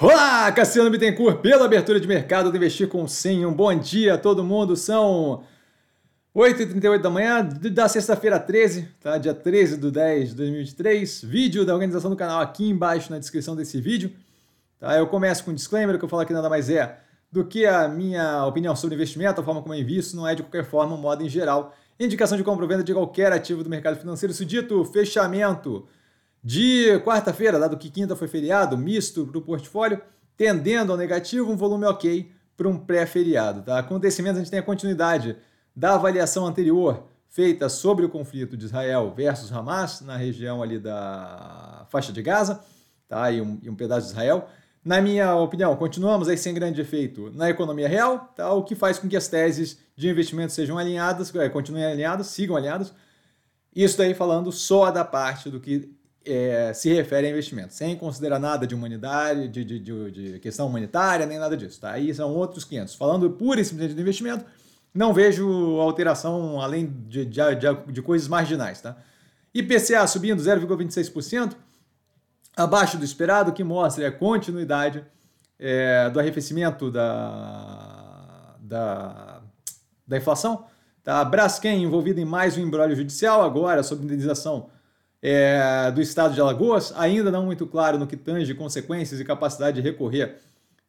Olá, Cassiano Bittencourt, pela abertura de mercado do Investir com Sim. Um bom dia a todo mundo. São 8h38 da manhã da sexta-feira 13, tá? dia 13 de 10 de 2023. Vídeo da organização do canal aqui embaixo na descrição desse vídeo. Tá? Eu começo com um disclaimer, que eu falo que nada mais é do que a minha opinião sobre investimento, a forma como eu invisto, não é de qualquer forma, modo em geral. Indicação de compra ou venda de qualquer ativo do mercado financeiro. Isso dito, fechamento de quarta-feira, dado que quinta foi feriado, misto para o portfólio, tendendo ao negativo, um volume ok para um pré-feriado. Tá? Acontecimentos, a gente tem a continuidade da avaliação anterior feita sobre o conflito de Israel versus Hamas na região ali da faixa de Gaza tá? e, um, e um pedaço de Israel. Na minha opinião, continuamos aí sem grande efeito na economia real, tá? o que faz com que as teses de investimento sejam alinhadas, é, continuem alinhadas, sigam alinhadas. Isso daí falando só da parte do que é, se refere a investimento, sem considerar nada de humanidade, de, de, de, de, questão humanitária, nem nada disso. Tá? Aí são outros 500. Falando pura e simplesmente de investimento, não vejo alteração além de, de, coisas marginais. Tá? IPCA subindo 0,26%, abaixo do esperado, que mostra a continuidade é, do arrefecimento da, da, da inflação. Tá? Braskem envolvido em mais um embrólio judicial, agora sobre indenização é, do estado de Alagoas, ainda não muito claro no que tange consequências e capacidade de recorrer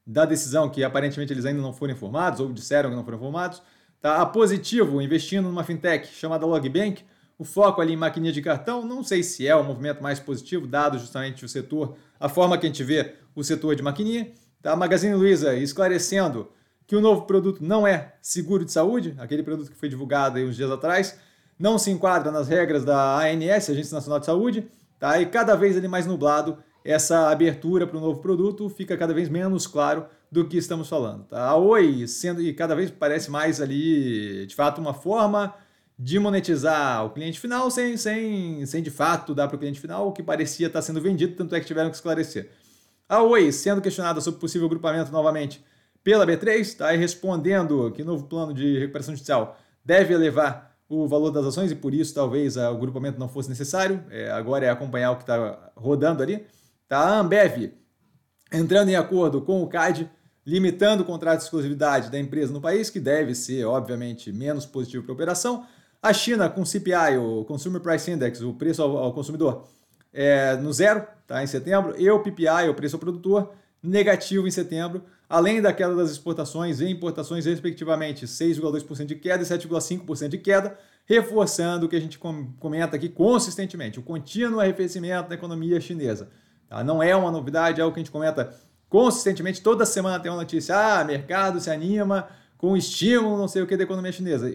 da decisão, que aparentemente eles ainda não foram informados, ou disseram que não foram informados. Tá? A Positivo, investindo numa fintech chamada Logbank, o foco ali em maquininha de cartão, não sei se é o movimento mais positivo, dado justamente o setor, a forma que a gente vê o setor de maquininha. Tá? A Magazine Luiza esclarecendo que o novo produto não é seguro de saúde, aquele produto que foi divulgado aí uns dias atrás, não se enquadra nas regras da ANS, Agência Nacional de Saúde, tá? e cada vez ele mais nublado, essa abertura para o novo produto fica cada vez menos claro do que estamos falando. Tá? A Oi, sendo e cada vez parece mais ali, de fato, uma forma de monetizar o cliente final sem, sem, sem de fato dar para o cliente final o que parecia estar sendo vendido, tanto é que tiveram que esclarecer. A Oi, sendo questionada sobre possível grupamento novamente pela B3, está respondendo que o novo plano de recuperação judicial deve elevar o valor das ações e por isso talvez o grupamento não fosse necessário. É, agora é acompanhar o que está rodando ali. Tá? A Ambev entrando em acordo com o CAD, limitando o contrato de exclusividade da empresa no país, que deve ser, obviamente, menos positivo para a operação. A China com CPI, o Consumer Price Index, o preço ao, ao consumidor, é, no zero, tá, em setembro, e o PPI, o preço ao produtor, negativo em setembro, além da queda das exportações e importações, respectivamente, 6,2% de queda e 7,5% de queda, reforçando o que a gente comenta aqui consistentemente, o contínuo arrefecimento da economia chinesa. Tá? Não é uma novidade, é o que a gente comenta consistentemente, toda semana tem uma notícia, ah, mercado se anima com estímulo, não sei o que, da economia chinesa.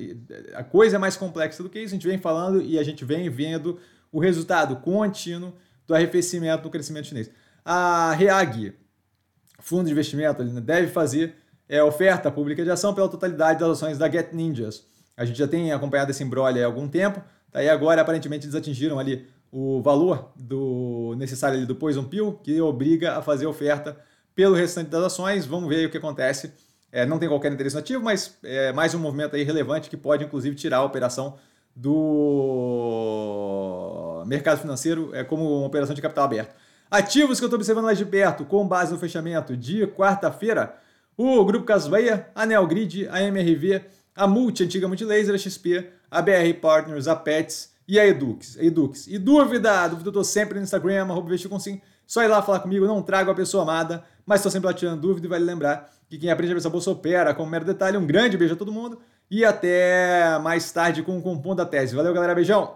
A coisa é mais complexa do que isso, a gente vem falando e a gente vem vendo o resultado contínuo do arrefecimento do crescimento chinês. A REAG, fundo de investimento deve fazer é, oferta pública de ação pela totalidade das ações da Get Ninjas. A gente já tem acompanhado esse embrolho há algum tempo, tá? e agora aparentemente eles atingiram ali o valor do necessário ali do Poison Pill, que obriga a fazer oferta pelo restante das ações. Vamos ver o que acontece. É, não tem qualquer interesse nativo, mas é mais um movimento aí relevante que pode inclusive tirar a operação do mercado financeiro é, como uma operação de capital aberto. Ativos que eu estou observando mais de perto, com base no fechamento de quarta-feira, o Grupo Casveia, a Neogrid, a MRV, a Multi, antiga Multilaser, a XP, a BR Partners, a Pets e a Edux. Edux. E dúvida? Dúvida eu estou sempre no Instagram, arroba com. Só ir lá falar comigo, não trago a pessoa amada, mas estou sempre lá tirando dúvida e vale lembrar que quem aprende a essa bolsa opera como mero detalhe. Um grande beijo a todo mundo e até mais tarde com o Compondo da Tese. Valeu, galera. Beijão!